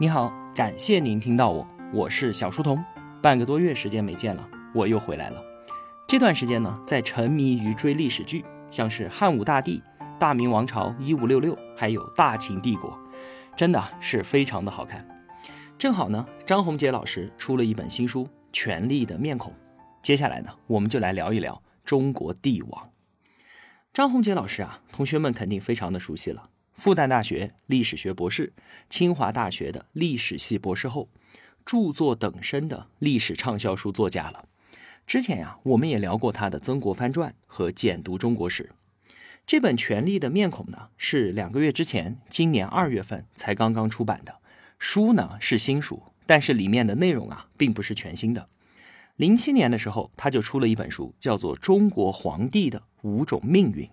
你好，感谢您听到我，我是小书童。半个多月时间没见了，我又回来了。这段时间呢，在沉迷于追历史剧，像是汉武大帝、大明王朝一五六六，还有大秦帝国，真的是非常的好看。正好呢，张宏杰老师出了一本新书《权力的面孔》，接下来呢，我们就来聊一聊中国帝王。张宏杰老师啊，同学们肯定非常的熟悉了。复旦大学历史学博士，清华大学的历史系博士后，著作等身的历史畅销书作家了。之前呀，我们也聊过他的《曾国藩传》和《简读中国史》。这本《权力的面孔》呢，是两个月之前，今年二月份才刚刚出版的书呢，是新书，但是里面的内容啊，并不是全新的。零七年的时候，他就出了一本书，叫做《中国皇帝的五种命运》，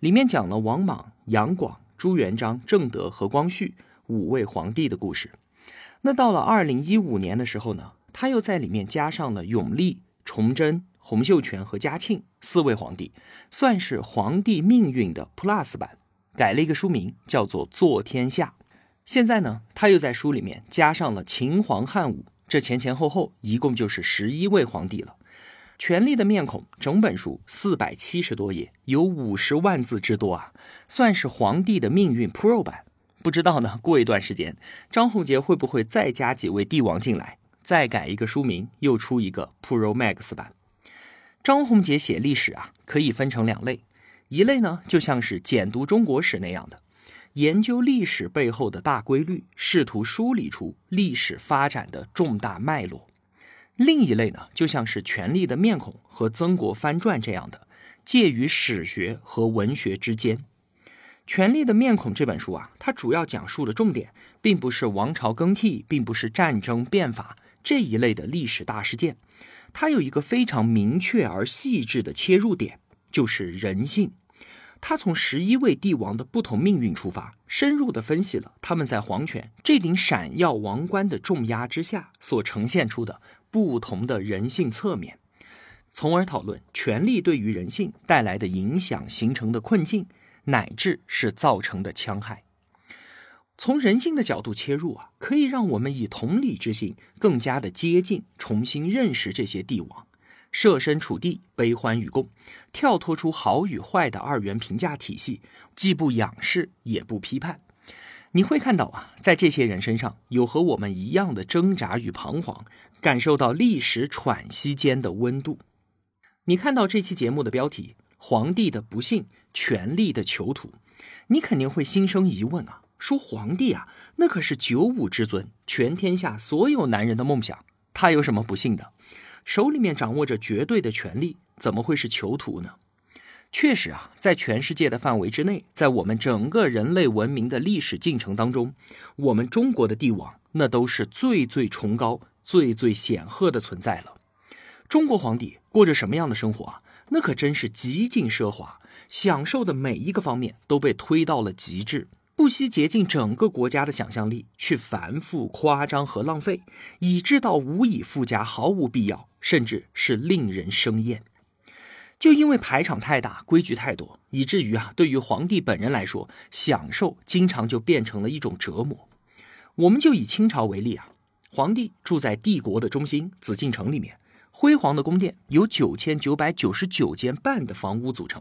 里面讲了王莽、杨广。朱元璋、正德和光绪五位皇帝的故事。那到了二零一五年的时候呢，他又在里面加上了永历、崇祯、洪秀全和嘉庆四位皇帝，算是皇帝命运的 Plus 版，改了一个书名，叫做《坐天下》。现在呢，他又在书里面加上了秦皇汉武，这前前后后一共就是十一位皇帝了。权力的面孔，整本书四百七十多页，有五十万字之多啊，算是皇帝的命运 Pro 版。不知道呢，过一段时间，张宏杰会不会再加几位帝王进来，再改一个书名，又出一个 Pro Max 版？张宏杰写历史啊，可以分成两类，一类呢，就像是简读中国史那样的，研究历史背后的大规律，试图梳理出历史发展的重大脉络。另一类呢，就像是《权力的面孔》和《曾国藩传》这样的，介于史学和文学之间。《权力的面孔》这本书啊，它主要讲述的重点，并不是王朝更替，并不是战争变法这一类的历史大事件，它有一个非常明确而细致的切入点，就是人性。他从十一位帝王的不同命运出发，深入的分析了他们在皇权这顶闪耀王冠的重压之下所呈现出的。不同的人性侧面，从而讨论权力对于人性带来的影响、形成的困境，乃至是造成的戕害。从人性的角度切入啊，可以让我们以同理之心更加的接近、重新认识这些帝王，设身处地、悲欢与共，跳脱出好与坏的二元评价体系，既不仰视也不批判。你会看到啊，在这些人身上有和我们一样的挣扎与彷徨。感受到历史喘息间的温度。你看到这期节目的标题“皇帝的不幸，权力的囚徒”，你肯定会心生疑问啊，说皇帝啊，那可是九五之尊，全天下所有男人的梦想，他有什么不幸的？手里面掌握着绝对的权力，怎么会是囚徒呢？确实啊，在全世界的范围之内，在我们整个人类文明的历史进程当中，我们中国的帝王那都是最最崇高。最最显赫的存在了。中国皇帝过着什么样的生活啊？那可真是极尽奢华，享受的每一个方面都被推到了极致，不惜竭尽整个国家的想象力去繁复、夸张和浪费，以致到无以复加，毫无必要，甚至是令人生厌。就因为排场太大，规矩太多，以至于啊，对于皇帝本人来说，享受经常就变成了一种折磨。我们就以清朝为例啊。皇帝住在帝国的中心紫禁城里面，辉煌的宫殿由九千九百九十九间半的房屋组成，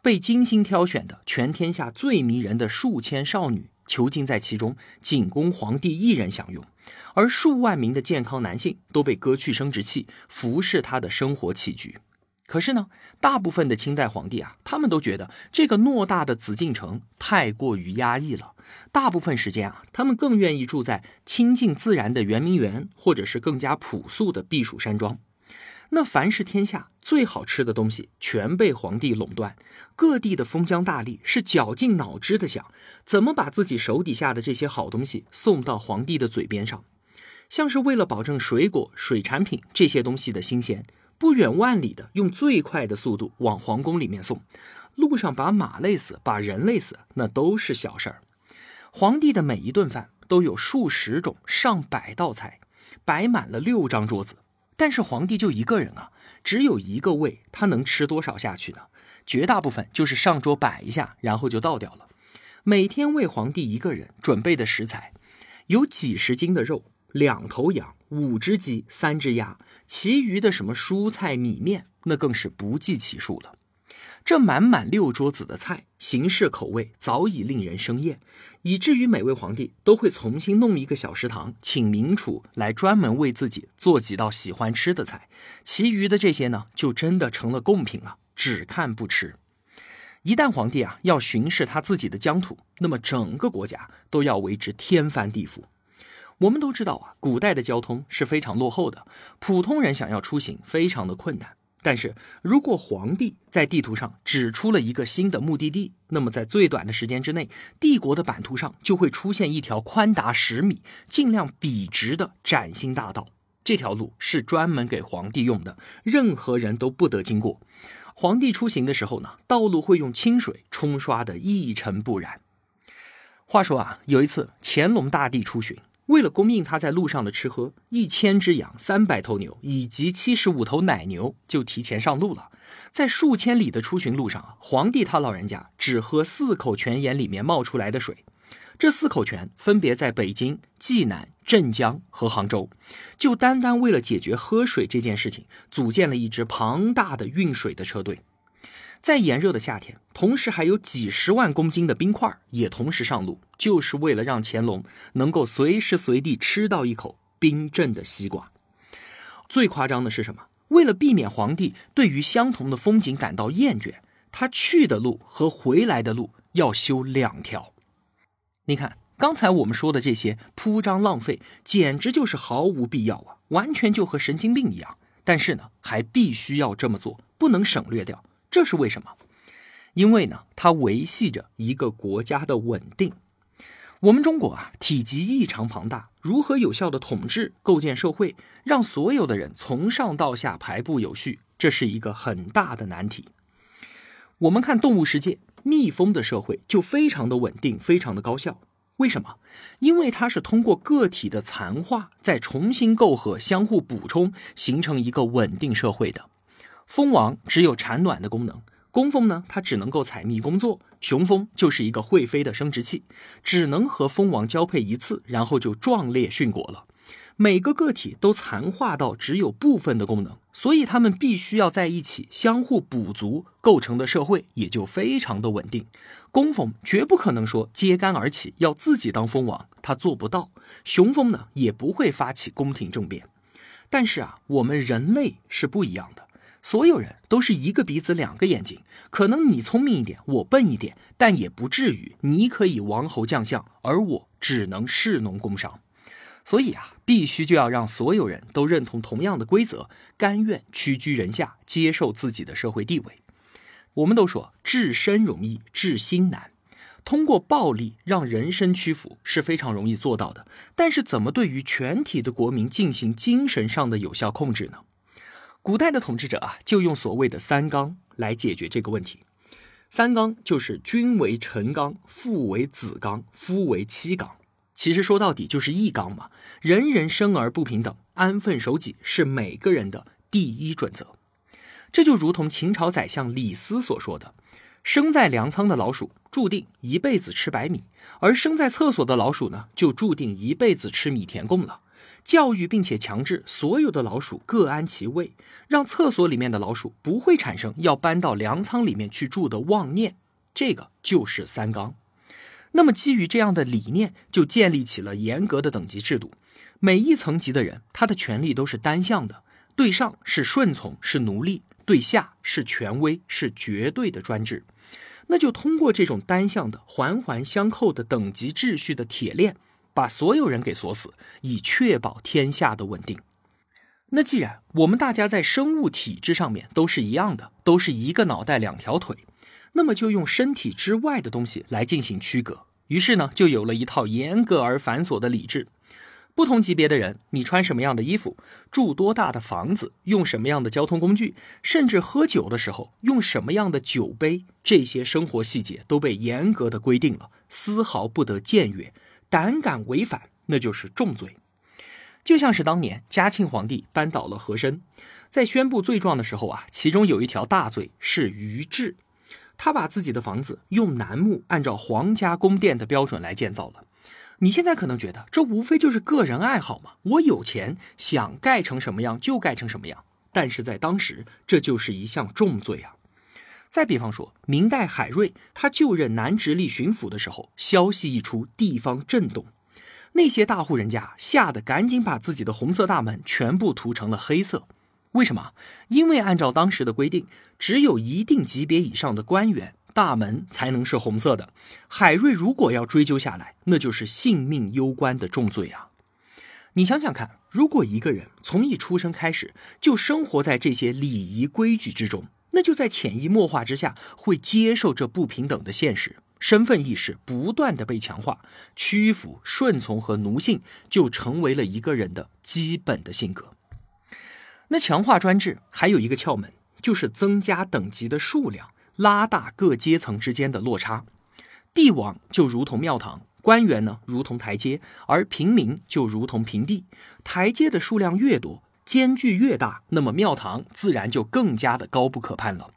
被精心挑选的全天下最迷人的数千少女囚禁在其中，仅供皇帝一人享用，而数万名的健康男性都被割去生殖器，服侍他的生活起居。可是呢，大部分的清代皇帝啊，他们都觉得这个偌大的紫禁城太过于压抑了。大部分时间啊，他们更愿意住在亲近自然的圆明园，或者是更加朴素的避暑山庄。那凡是天下最好吃的东西，全被皇帝垄断。各地的封疆大吏是绞尽脑汁的想，怎么把自己手底下的这些好东西送到皇帝的嘴边上。像是为了保证水果、水产品这些东西的新鲜，不远万里的用最快的速度往皇宫里面送。路上把马累死，把人累死，那都是小事儿。皇帝的每一顿饭都有数十种、上百道菜，摆满了六张桌子。但是皇帝就一个人啊，只有一个胃，他能吃多少下去呢？绝大部分就是上桌摆一下，然后就倒掉了。每天为皇帝一个人准备的食材，有几十斤的肉，两头羊，五只鸡，三只鸭，其余的什么蔬菜、米面，那更是不计其数了。这满满六桌子的菜，形式口味早已令人生厌，以至于每位皇帝都会重新弄一个小食堂，请名厨来专门为自己做几道喜欢吃的菜，其余的这些呢，就真的成了贡品了，只看不吃。一旦皇帝啊要巡视他自己的疆土，那么整个国家都要为之天翻地覆。我们都知道啊，古代的交通是非常落后的，普通人想要出行非常的困难。但是如果皇帝在地图上指出了一个新的目的地，那么在最短的时间之内，帝国的版图上就会出现一条宽达十米、尽量笔直的崭新大道。这条路是专门给皇帝用的，任何人都不得经过。皇帝出行的时候呢，道路会用清水冲刷的一尘不染。话说啊，有一次乾隆大帝出巡。为了供应他在路上的吃喝，一千只羊、三百头牛以及七十五头奶牛就提前上路了。在数千里的出巡路上，皇帝他老人家只喝四口泉眼里面冒出来的水。这四口泉分别在北京、济南、镇江和杭州，就单单为了解决喝水这件事情，组建了一支庞大的运水的车队。在炎热的夏天，同时还有几十万公斤的冰块也同时上路，就是为了让乾隆能够随时随地吃到一口冰镇的西瓜。最夸张的是什么？为了避免皇帝对于相同的风景感到厌倦，他去的路和回来的路要修两条。你看，刚才我们说的这些铺张浪费，简直就是毫无必要啊，完全就和神经病一样。但是呢，还必须要这么做，不能省略掉。这是为什么？因为呢，它维系着一个国家的稳定。我们中国啊，体积异常庞大，如何有效的统治、构建社会，让所有的人从上到下排布有序，这是一个很大的难题。我们看动物世界，蜜蜂的社会就非常的稳定，非常的高效。为什么？因为它是通过个体的残化，再重新构合、相互补充，形成一个稳定社会的。蜂王只有产卵的功能，工蜂呢，它只能够采蜜工作。雄蜂就是一个会飞的生殖器，只能和蜂王交配一次，然后就壮烈殉国了。每个个体都残化到只有部分的功能，所以它们必须要在一起相互补足，构成的社会也就非常的稳定。工蜂绝不可能说揭竿而起要自己当蜂王，它做不到。雄蜂呢也不会发起宫廷政变。但是啊，我们人类是不一样的。所有人都是一个鼻子两个眼睛，可能你聪明一点，我笨一点，但也不至于你可以王侯将相，而我只能士农工商。所以啊，必须就要让所有人都认同同样的规则，甘愿屈居人下，接受自己的社会地位。我们都说治身容易，治心难。通过暴力让人身屈服是非常容易做到的，但是怎么对于全体的国民进行精神上的有效控制呢？古代的统治者啊，就用所谓的三纲来解决这个问题。三纲就是君为臣纲，父为子纲，夫为妻纲。其实说到底就是一纲嘛。人人生而不平等，安分守己是每个人的第一准则。这就如同秦朝宰相李斯所说的：“生在粮仓的老鼠注定一辈子吃白米，而生在厕所的老鼠呢，就注定一辈子吃米田共了。”教育并且强制所有的老鼠各安其位，让厕所里面的老鼠不会产生要搬到粮仓里面去住的妄念，这个就是三纲。那么基于这样的理念，就建立起了严格的等级制度。每一层级的人，他的权利都是单向的，对上是顺从是奴隶，对下是权威是绝对的专制。那就通过这种单向的环环相扣的等级秩序的铁链。把所有人给锁死，以确保天下的稳定。那既然我们大家在生物体质上面都是一样的，都是一个脑袋两条腿，那么就用身体之外的东西来进行区隔。于是呢，就有了一套严格而繁琐的礼制。不同级别的人，你穿什么样的衣服，住多大的房子，用什么样的交通工具，甚至喝酒的时候用什么样的酒杯，这些生活细节都被严格的规定了，丝毫不得僭越。胆敢违反，那就是重罪。就像是当年嘉庆皇帝扳倒了和珅，在宣布罪状的时候啊，其中有一条大罪是愚制，他把自己的房子用楠木按照皇家宫殿的标准来建造了。你现在可能觉得这无非就是个人爱好嘛，我有钱想盖成什么样就盖成什么样。但是在当时，这就是一项重罪啊。再比方说，明代海瑞他就任南直隶巡抚的时候，消息一出，地方震动，那些大户人家吓得赶紧把自己的红色大门全部涂成了黑色。为什么？因为按照当时的规定，只有一定级别以上的官员。大门才能是红色的。海瑞如果要追究下来，那就是性命攸关的重罪啊！你想想看，如果一个人从一出生开始就生活在这些礼仪规矩之中，那就在潜移默化之下会接受这不平等的现实，身份意识不断的被强化，屈服、顺从和奴性就成为了一个人的基本的性格。那强化专制还有一个窍门，就是增加等级的数量。拉大各阶层之间的落差，帝王就如同庙堂，官员呢如同台阶，而平民就如同平地。台阶的数量越多，间距越大，那么庙堂自然就更加的高不可攀了。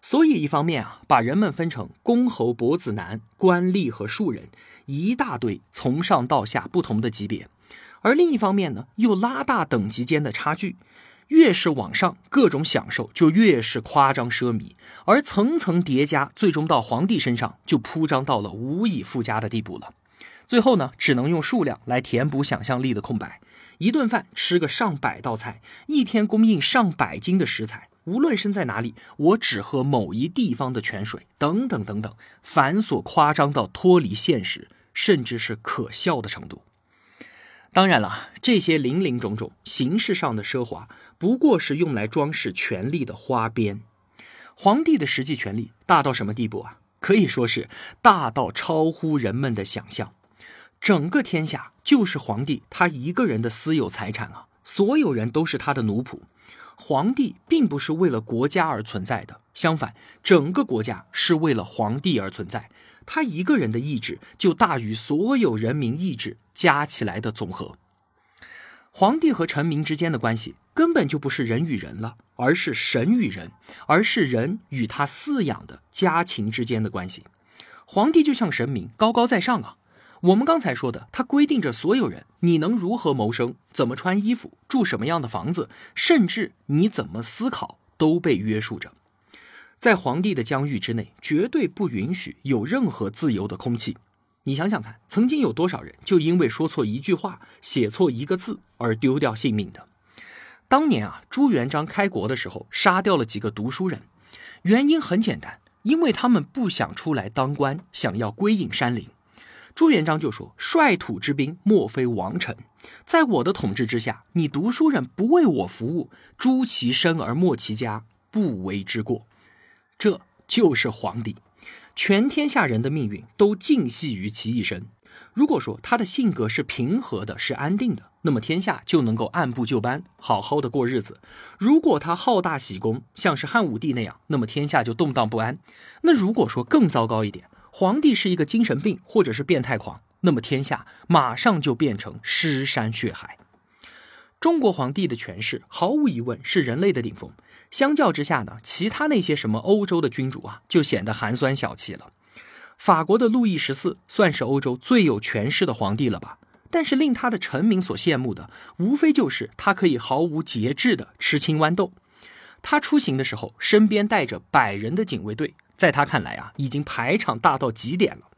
所以，一方面啊，把人们分成公侯伯子男、官吏和庶人，一大堆从上到下不同的级别；而另一方面呢，又拉大等级间的差距。越是往上，各种享受就越是夸张奢靡，而层层叠加，最终到皇帝身上就铺张到了无以复加的地步了。最后呢，只能用数量来填补想象力的空白。一顿饭吃个上百道菜，一天供应上百斤的食材，无论身在哪里，我只喝某一地方的泉水，等等等等，繁琐夸张到脱离现实，甚至是可笑的程度。当然了，这些林林种种形式上的奢华。不过是用来装饰权力的花边，皇帝的实际权力大到什么地步啊？可以说是大到超乎人们的想象。整个天下就是皇帝他一个人的私有财产啊，所有人都是他的奴仆。皇帝并不是为了国家而存在的，相反，整个国家是为了皇帝而存在。他一个人的意志就大于所有人民意志加起来的总和。皇帝和臣民之间的关系根本就不是人与人了，而是神与人，而是人与他饲养的家禽之间的关系。皇帝就像神明，高高在上啊。我们刚才说的，它规定着所有人你能如何谋生，怎么穿衣服，住什么样的房子，甚至你怎么思考都被约束着。在皇帝的疆域之内，绝对不允许有任何自由的空气。你想想看，曾经有多少人就因为说错一句话、写错一个字而丢掉性命的？当年啊，朱元璋开国的时候，杀掉了几个读书人，原因很简单，因为他们不想出来当官，想要归隐山林。朱元璋就说：“率土之滨，莫非王臣。在我的统治之下，你读书人不为我服务，诛其身而没其家，不为之过。”这就是皇帝。全天下人的命运都尽系于其一身。如果说他的性格是平和的，是安定的，那么天下就能够按部就班，好好的过日子。如果他好大喜功，像是汉武帝那样，那么天下就动荡不安。那如果说更糟糕一点，皇帝是一个精神病或者是变态狂，那么天下马上就变成尸山血海。中国皇帝的权势毫无疑问是人类的顶峰。相较之下呢，其他那些什么欧洲的君主啊，就显得寒酸小气了。法国的路易十四算是欧洲最有权势的皇帝了吧？但是令他的臣民所羡慕的，无非就是他可以毫无节制的吃青豌豆。他出行的时候，身边带着百人的警卫队，在他看来啊，已经排场大到极点了。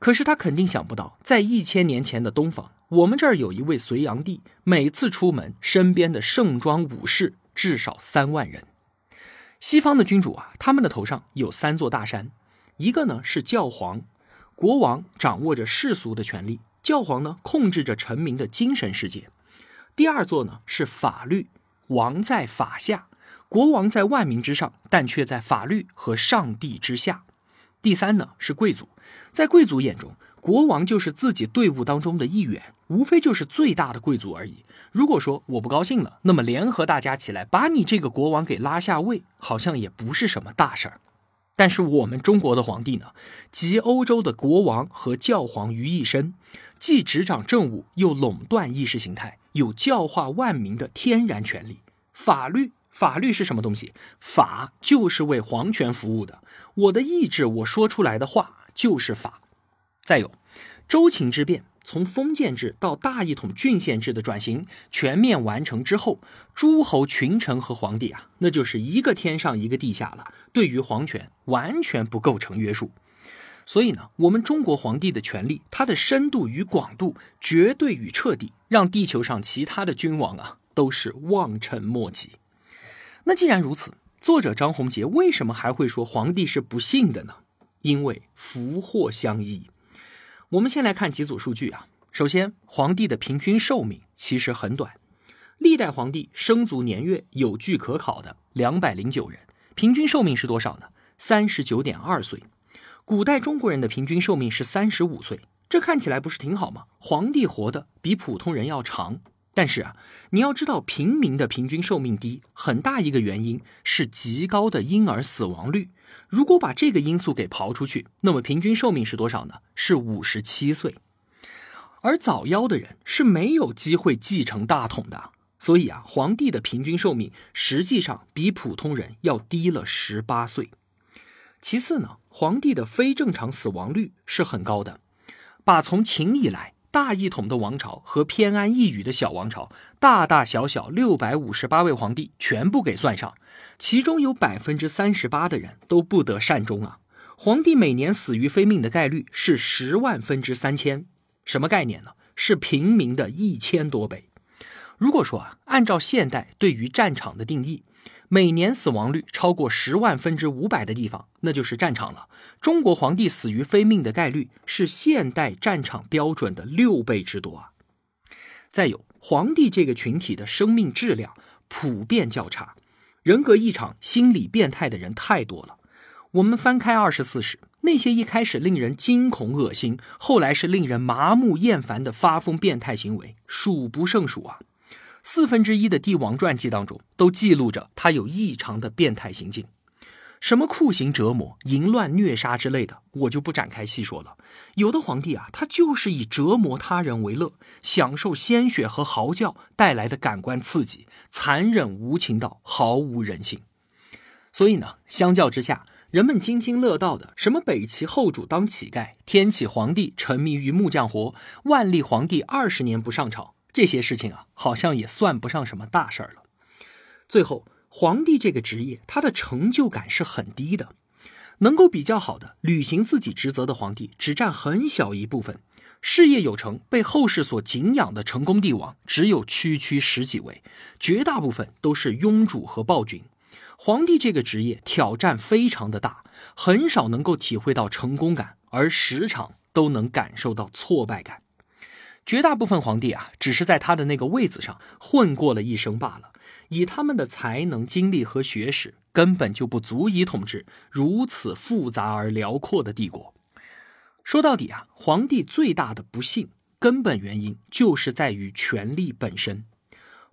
可是他肯定想不到，在一千年前的东方，我们这儿有一位隋炀帝，每次出门身边的盛装武士至少三万人。西方的君主啊，他们的头上有三座大山，一个呢是教皇，国王掌握着世俗的权利，教皇呢控制着臣民的精神世界；第二座呢是法律，王在法下，国王在万民之上，但却在法律和上帝之下；第三呢是贵族，在贵族眼中。国王就是自己队伍当中的一员，无非就是最大的贵族而已。如果说我不高兴了，那么联合大家起来把你这个国王给拉下位，好像也不是什么大事儿。但是我们中国的皇帝呢，集欧洲的国王和教皇于一身，既执掌政务，又垄断意识形态，有教化万民的天然权利。法律，法律是什么东西？法就是为皇权服务的。我的意志，我说出来的话就是法。再有，周秦之变从封建制到大一统郡县制的转型全面完成之后，诸侯群臣和皇帝啊，那就是一个天上一个地下了，对于皇权完全不构成约束。所以呢，我们中国皇帝的权力，它的深度与广度，绝对与彻底，让地球上其他的君王啊，都是望尘莫及。那既然如此，作者张宏杰为什么还会说皇帝是不幸的呢？因为福祸相依。我们先来看几组数据啊。首先，皇帝的平均寿命其实很短，历代皇帝生卒年月有据可考的两百零九人，平均寿命是多少呢？三十九点二岁。古代中国人的平均寿命是三十五岁，这看起来不是挺好吗？皇帝活的比普通人要长。但是啊，你要知道，平民的平均寿命低，很大一个原因是极高的婴儿死亡率。如果把这个因素给刨出去，那么平均寿命是多少呢？是五十七岁。而早夭的人是没有机会继承大统的，所以啊，皇帝的平均寿命实际上比普通人要低了十八岁。其次呢，皇帝的非正常死亡率是很高的。把从秦以来大一统的王朝和偏安一隅的小王朝，大大小小六百五十八位皇帝全部给算上。其中有百分之三十八的人都不得善终啊！皇帝每年死于非命的概率是十万分之三千，什么概念呢？是平民的一千多倍。如果说啊，按照现代对于战场的定义，每年死亡率超过十万分之五百的地方，那就是战场了。中国皇帝死于非命的概率是现代战场标准的六倍之多啊！再有，皇帝这个群体的生命质量普遍较差。人格异常、心理变态的人太多了。我们翻开二十四史，那些一开始令人惊恐恶心，后来是令人麻木厌烦的发疯变态行为，数不胜数啊！四分之一的帝王传记当中都记录着他有异常的变态行径。什么酷刑折磨、淫乱虐杀之类的，我就不展开细说了。有的皇帝啊，他就是以折磨他人为乐，享受鲜血和嚎叫带来的感官刺激，残忍无情到毫无人性。所以呢，相较之下，人们津津乐道的什么北齐后主当乞丐、天启皇帝沉迷于木匠活、万历皇帝二十年不上朝这些事情啊，好像也算不上什么大事儿了。最后。皇帝这个职业，他的成就感是很低的。能够比较好的履行自己职责的皇帝，只占很小一部分。事业有成、被后世所敬仰的成功帝王，只有区区十几位。绝大部分都是庸主和暴君。皇帝这个职业挑战非常的大，很少能够体会到成功感，而时常都能感受到挫败感。绝大部分皇帝啊，只是在他的那个位子上混过了一生罢了。以他们的才能、经历和学识，根本就不足以统治如此复杂而辽阔的帝国。说到底啊，皇帝最大的不幸根本原因就是在于权力本身。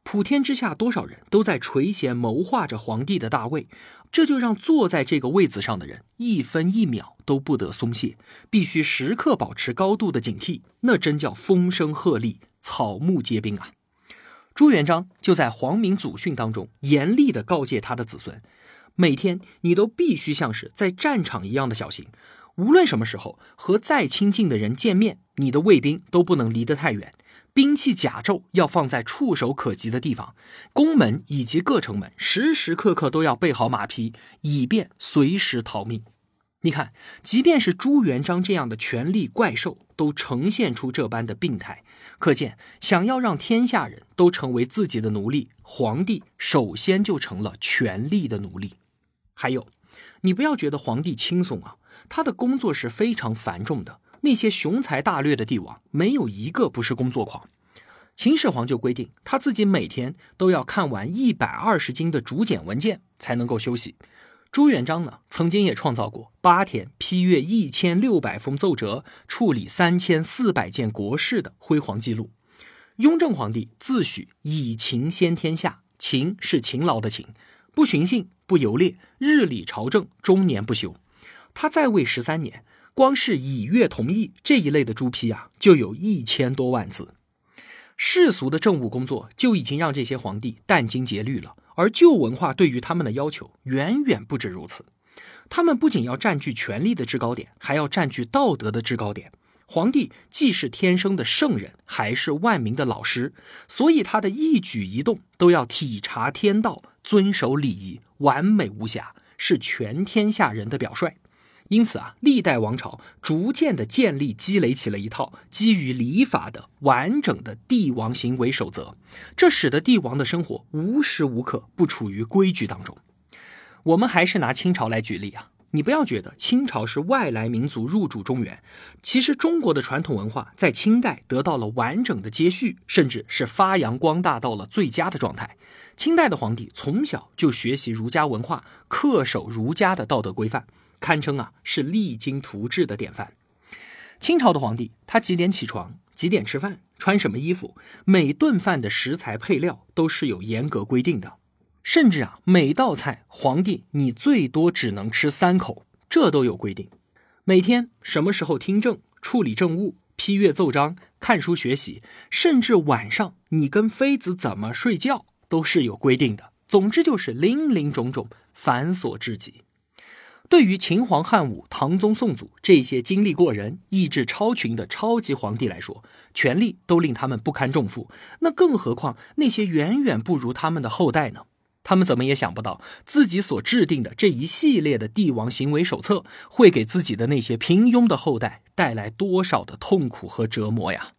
普天之下多少人都在垂涎谋划着皇帝的大位，这就让坐在这个位子上的人一分一秒都不得松懈，必须时刻保持高度的警惕。那真叫风声鹤唳，草木皆兵啊！朱元璋就在皇明祖训当中严厉地告诫他的子孙：每天你都必须像是在战场一样的小心，无论什么时候和再亲近的人见面，你的卫兵都不能离得太远，兵器甲胄要放在触手可及的地方，宫门以及各城门时时刻刻都要备好马匹，以便随时逃命。你看，即便是朱元璋这样的权力怪兽，都呈现出这般的病态。可见，想要让天下人都成为自己的奴隶，皇帝首先就成了权力的奴隶。还有，你不要觉得皇帝轻松啊，他的工作是非常繁重的。那些雄才大略的帝王，没有一个不是工作狂。秦始皇就规定，他自己每天都要看完一百二十斤的竹简文件才能够休息。朱元璋呢，曾经也创造过八天批阅一千六百封奏折、处理三千四百件国事的辉煌记录。雍正皇帝自诩以勤先天下，勤是勤劳的勤，不寻衅，不游猎，日理朝政，终年不休。他在位十三年，光是以阅同意这一类的朱批啊，就有一千多万字。世俗的政务工作就已经让这些皇帝殚精竭虑了。而旧文化对于他们的要求远远不止如此，他们不仅要占据权力的制高点，还要占据道德的制高点。皇帝既是天生的圣人，还是万民的老师，所以他的一举一动都要体察天道，遵守礼仪，完美无瑕，是全天下人的表率。因此啊，历代王朝逐渐的建立、积累起了一套基于礼法的完整的帝王行为守则，这使得帝王的生活无时无刻不处于规矩当中。我们还是拿清朝来举例啊。你不要觉得清朝是外来民族入主中原，其实中国的传统文化在清代得到了完整的接续，甚至是发扬光大到了最佳的状态。清代的皇帝从小就学习儒家文化，恪守儒家的道德规范，堪称啊是励精图治的典范。清朝的皇帝他几点起床，几点吃饭，穿什么衣服，每顿饭的食材配料都是有严格规定的。甚至啊，每道菜皇帝你最多只能吃三口，这都有规定。每天什么时候听政、处理政务、批阅奏章、看书学习，甚至晚上你跟妃子怎么睡觉都是有规定的。总之就是林林总总，繁琐至极。对于秦皇汉武、唐宗宋祖这些经历过人、意志超群的超级皇帝来说，权力都令他们不堪重负。那更何况那些远远不如他们的后代呢？他们怎么也想不到，自己所制定的这一系列的帝王行为手册，会给自己的那些平庸的后代带来多少的痛苦和折磨呀！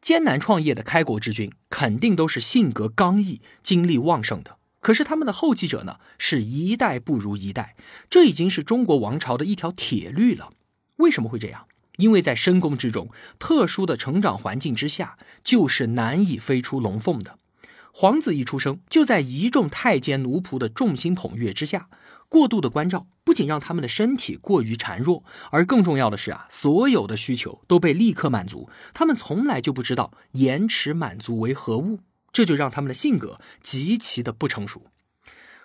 艰难创业的开国之君，肯定都是性格刚毅、精力旺盛的。可是他们的后继者呢，是一代不如一代，这已经是中国王朝的一条铁律了。为什么会这样？因为在深宫之中，特殊的成长环境之下，就是难以飞出龙凤的。皇子一出生就在一众太监奴仆的众星捧月之下，过度的关照不仅让他们的身体过于孱弱，而更重要的是啊，所有的需求都被立刻满足，他们从来就不知道延迟满足为何物，这就让他们的性格极其的不成熟。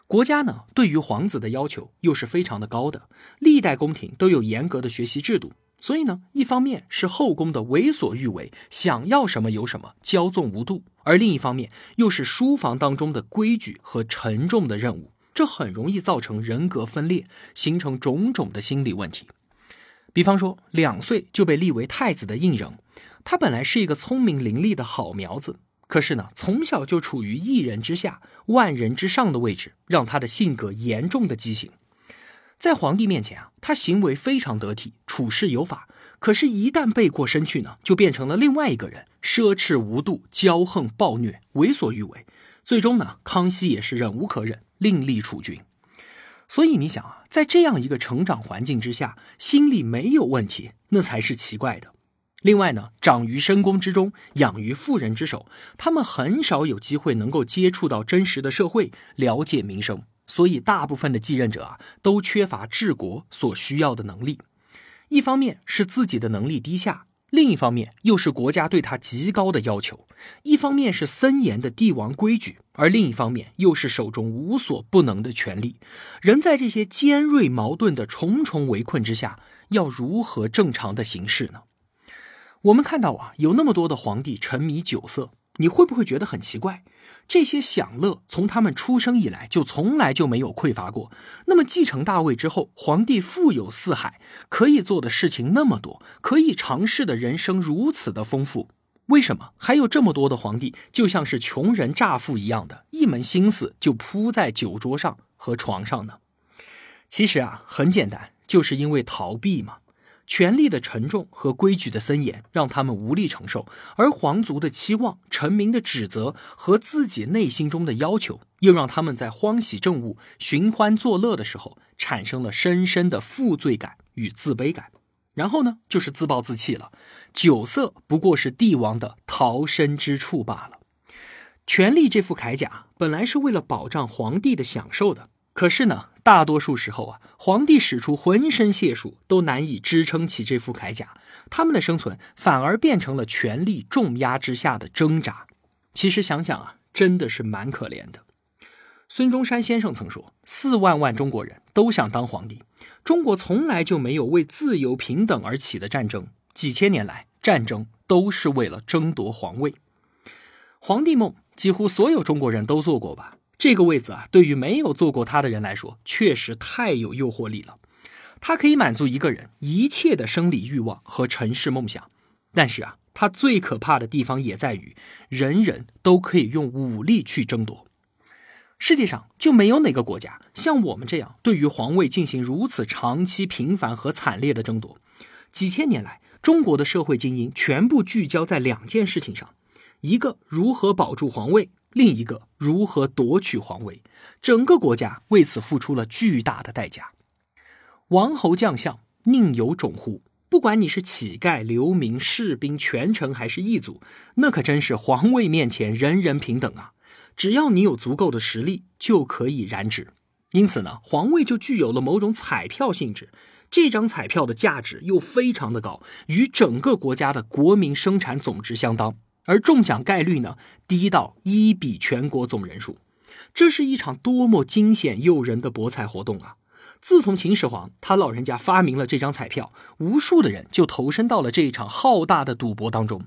国家呢，对于皇子的要求又是非常的高的，历代宫廷都有严格的学习制度。所以呢，一方面是后宫的为所欲为，想要什么有什么，骄纵无度；而另一方面又是书房当中的规矩和沉重的任务，这很容易造成人格分裂，形成种种的心理问题。比方说，两岁就被立为太子的胤禛，他本来是一个聪明伶俐的好苗子，可是呢，从小就处于一人之下、万人之上的位置，让他的性格严重的畸形。在皇帝面前啊，他行为非常得体，处事有法。可是，一旦背过身去呢，就变成了另外一个人，奢侈无度、骄横暴虐、为所欲为。最终呢，康熙也是忍无可忍，另立储君。所以你想啊，在这样一个成长环境之下，心里没有问题，那才是奇怪的。另外呢，长于深宫之中，养于妇人之手，他们很少有机会能够接触到真实的社会，了解民生。所以，大部分的继任者啊，都缺乏治国所需要的能力。一方面是自己的能力低下，另一方面又是国家对他极高的要求。一方面是森严的帝王规矩，而另一方面又是手中无所不能的权力。人在这些尖锐矛盾的重重围困之下，要如何正常的行事呢？我们看到啊，有那么多的皇帝沉迷酒色，你会不会觉得很奇怪？这些享乐从他们出生以来就从来就没有匮乏过。那么继承大位之后，皇帝富有四海，可以做的事情那么多，可以尝试的人生如此的丰富，为什么还有这么多的皇帝就像是穷人乍富一样的，一门心思就扑在酒桌上和床上呢？其实啊，很简单，就是因为逃避嘛。权力的沉重和规矩的森严让他们无力承受，而皇族的期望、臣民的指责和自己内心中的要求，又让他们在欢喜政务、寻欢作乐的时候产生了深深的负罪感与自卑感。然后呢，就是自暴自弃了。酒色不过是帝王的逃生之处罢了。权力这副铠甲本来是为了保障皇帝的享受的。可是呢，大多数时候啊，皇帝使出浑身解数都难以支撑起这副铠甲，他们的生存反而变成了权力重压之下的挣扎。其实想想啊，真的是蛮可怜的。孙中山先生曾说：“四万万中国人都想当皇帝，中国从来就没有为自由平等而起的战争，几千年来战争都是为了争夺皇位。皇帝梦，几乎所有中国人都做过吧。”这个位子啊，对于没有做过它的人来说，确实太有诱惑力了。它可以满足一个人一切的生理欲望和尘世梦想。但是啊，它最可怕的地方也在于，人人都可以用武力去争夺。世界上就没有哪个国家像我们这样对于皇位进行如此长期、频繁和惨烈的争夺。几千年来，中国的社会精英全部聚焦在两件事情上：一个如何保住皇位，另一个如何夺取皇位。整个国家为此付出了巨大的代价。王侯将相宁有种乎？不管你是乞丐、流民、士兵、权臣还是异族，那可真是皇位面前人人平等啊！只要你有足够的实力，就可以染指。因此呢，皇位就具有了某种彩票性质。这张彩票的价值又非常的高，与整个国家的国民生产总值相当。而中奖概率呢，低到一比全国总人数。这是一场多么惊险诱人的博彩活动啊！自从秦始皇他老人家发明了这张彩票，无数的人就投身到了这一场浩大的赌博当中。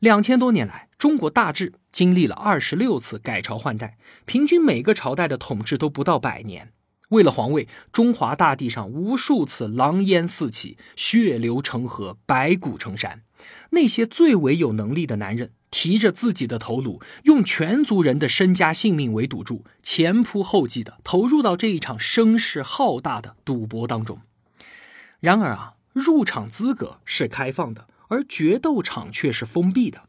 两千多年来，中国大致经历了二十六次改朝换代，平均每个朝代的统治都不到百年。为了皇位，中华大地上无数次狼烟四起，血流成河，白骨成山。那些最为有能力的男人，提着自己的头颅，用全族人的身家性命为赌注，前仆后继的投入到这一场声势浩大的赌博当中。然而啊，入场资格是开放的。而决斗场却是封闭的，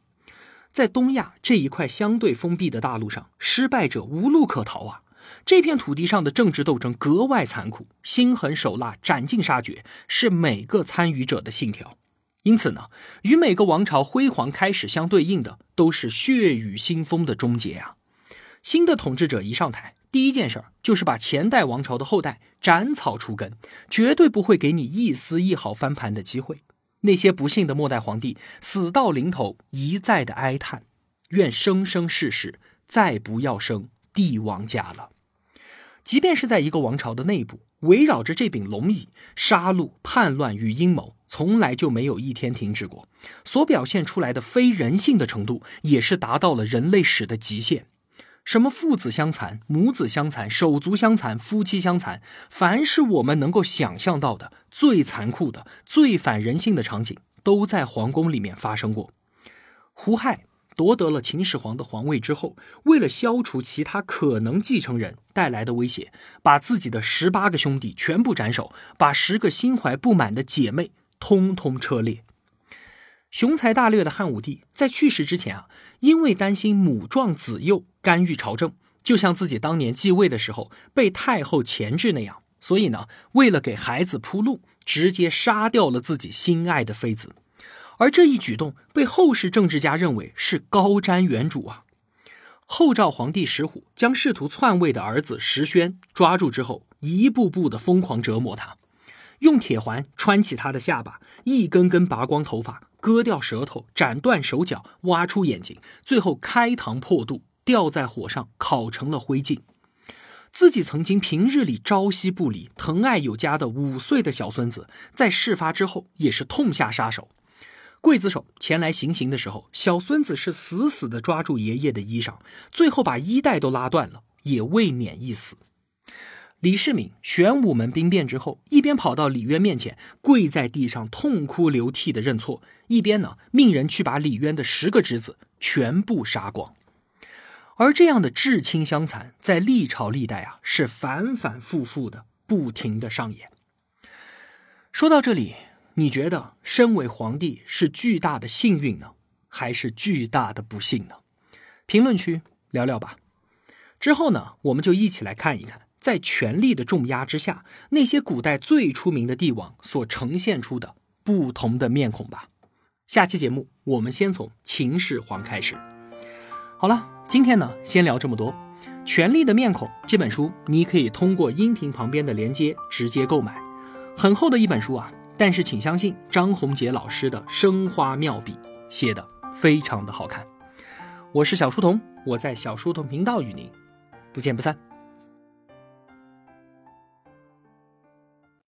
在东亚这一块相对封闭的大陆上，失败者无路可逃啊！这片土地上的政治斗争格外残酷，心狠手辣、斩尽杀绝是每个参与者的信条。因此呢，与每个王朝辉煌开始相对应的，都是血雨腥风的终结啊！新的统治者一上台，第一件事儿就是把前代王朝的后代斩草除根，绝对不会给你一丝一毫翻盘的机会。那些不幸的末代皇帝死到临头，一再的哀叹：“愿生生世世再不要生帝王家了。”即便是在一个王朝的内部，围绕着这柄龙椅，杀戮、叛乱与阴谋从来就没有一天停止过。所表现出来的非人性的程度，也是达到了人类史的极限。什么父子相残、母子相残、手足相残、夫妻相残，凡是我们能够想象到的最残酷的、最反人性的场景，都在皇宫里面发生过。胡亥夺得了秦始皇的皇位之后，为了消除其他可能继承人带来的威胁，把自己的十八个兄弟全部斩首，把十个心怀不满的姐妹通通车裂。雄才大略的汉武帝在去世之前啊，因为担心母壮子幼。干预朝政，就像自己当年继位的时候被太后钳制那样。所以呢，为了给孩子铺路，直接杀掉了自己心爱的妃子。而这一举动被后世政治家认为是高瞻远瞩啊。后赵皇帝石虎将试图篡位的儿子石宣抓住之后，一步步的疯狂折磨他，用铁环穿起他的下巴，一根根拔光头发，割掉舌头，斩断手脚，挖出眼睛，最后开膛破肚。吊在火上烤成了灰烬，自己曾经平日里朝夕不离、疼爱有加的五岁的小孙子，在事发之后也是痛下杀手。刽子手前来行刑的时候，小孙子是死死的抓住爷爷的衣裳，最后把衣带都拉断了，也未免一死。李世民玄武门兵变之后，一边跑到李渊面前跪在地上痛哭流涕的认错，一边呢命人去把李渊的十个侄子全部杀光。而这样的至亲相残，在历朝历代啊，是反反复复的、不停的上演。说到这里，你觉得身为皇帝是巨大的幸运呢，还是巨大的不幸呢？评论区聊聊吧。之后呢，我们就一起来看一看，在权力的重压之下，那些古代最出名的帝王所呈现出的不同的面孔吧。下期节目，我们先从秦始皇开始。好了。今天呢，先聊这么多。《权力的面孔》这本书，你可以通过音频旁边的连接直接购买。很厚的一本书啊，但是请相信张宏杰老师的生花妙笔，写的非常的好看。我是小书童，我在小书童频道与您不见不散。